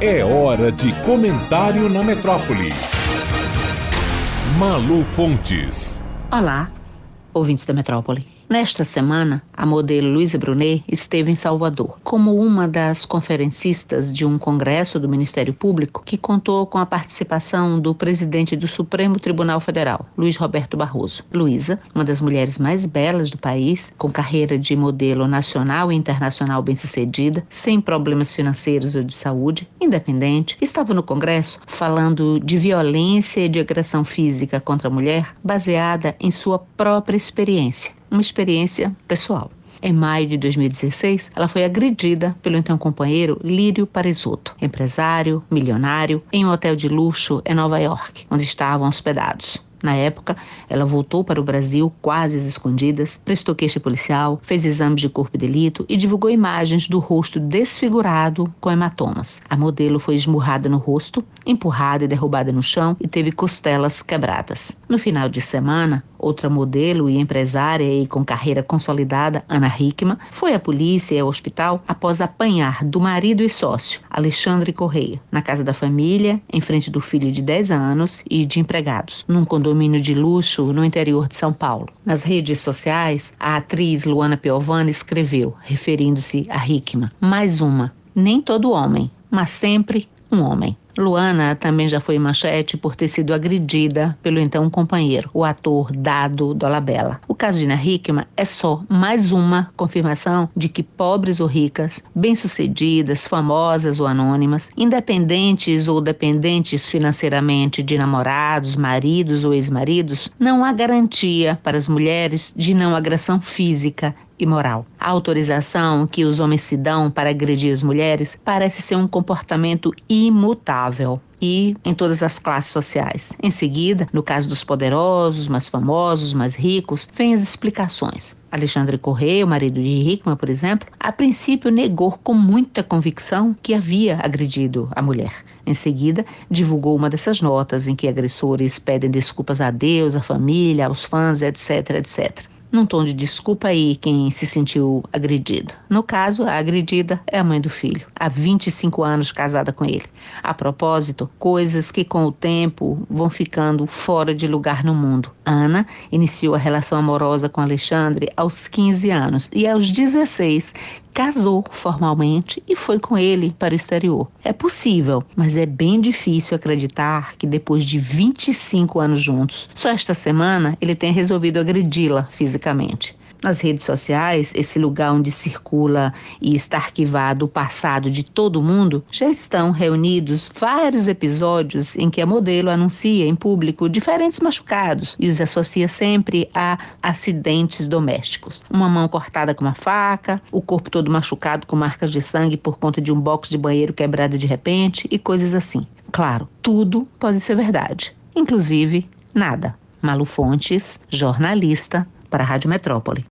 É hora de comentário na metrópole. Malu Fontes. Olá, ouvintes da metrópole. Nesta semana, a modelo Luísa Brunet esteve em Salvador como uma das conferencistas de um congresso do Ministério Público que contou com a participação do presidente do Supremo Tribunal Federal, Luiz Roberto Barroso. Luísa, uma das mulheres mais belas do país, com carreira de modelo nacional e internacional bem-sucedida, sem problemas financeiros ou de saúde, independente, estava no congresso falando de violência e de agressão física contra a mulher baseada em sua própria experiência uma experiência pessoal. Em maio de 2016, ela foi agredida pelo então companheiro Lírio Parisotto, empresário, milionário, em um hotel de luxo em Nova York, onde estavam hospedados. Na época, ela voltou para o Brasil quase às escondidas, prestou queixa policial, fez exames de corpo e delito e divulgou imagens do rosto desfigurado com hematomas. A modelo foi esmurrada no rosto, empurrada e derrubada no chão e teve costelas quebradas. No final de semana, outra modelo e empresária e com carreira consolidada, Ana Hickman, foi à polícia e ao hospital após apanhar do marido e sócio, Alexandre Correia, na casa da família, em frente do filho de 10 anos e de empregados, num condomínio de luxo no interior de São Paulo. Nas redes sociais, a atriz Luana Piovani escreveu, referindo-se a Hickman, mais uma, nem todo homem, mas sempre um homem. Luana também já foi manchete por ter sido agredida pelo então companheiro, o ator Dado Dolabella. O caso de Ana Hickman é só mais uma confirmação de que pobres ou ricas, bem-sucedidas, famosas ou anônimas, independentes ou dependentes financeiramente de namorados, maridos ou ex-maridos, não há garantia para as mulheres de não agressão física e moral. A autorização que os homens se dão para agredir as mulheres parece ser um comportamento imutável e em todas as classes sociais. Em seguida, no caso dos poderosos, mais famosos, mais ricos, vêm as explicações. Alexandre Correia, o marido de Hickman, por exemplo, a princípio negou com muita convicção que havia agredido a mulher. Em seguida, divulgou uma dessas notas em que agressores pedem desculpas a Deus, à família, aos fãs, etc, etc num tom de desculpa aí quem se sentiu agredido. No caso, a agredida é a mãe do filho, há 25 anos casada com ele. A propósito, coisas que com o tempo vão ficando fora de lugar no mundo. Ana iniciou a relação amorosa com Alexandre aos 15 anos e aos 16 casou formalmente e foi com ele para o exterior. É possível, mas é bem difícil acreditar que depois de 25 anos juntos, só esta semana ele tenha resolvido agredi-la fisicamente. Nas redes sociais, esse lugar onde circula e está arquivado o passado de todo mundo, já estão reunidos vários episódios em que a modelo anuncia em público diferentes machucados e os associa sempre a acidentes domésticos. Uma mão cortada com uma faca, o corpo todo machucado com marcas de sangue por conta de um box de banheiro quebrado de repente e coisas assim. Claro, tudo pode ser verdade, inclusive nada. Malu Fontes, jornalista, para a Rádio Metrópole.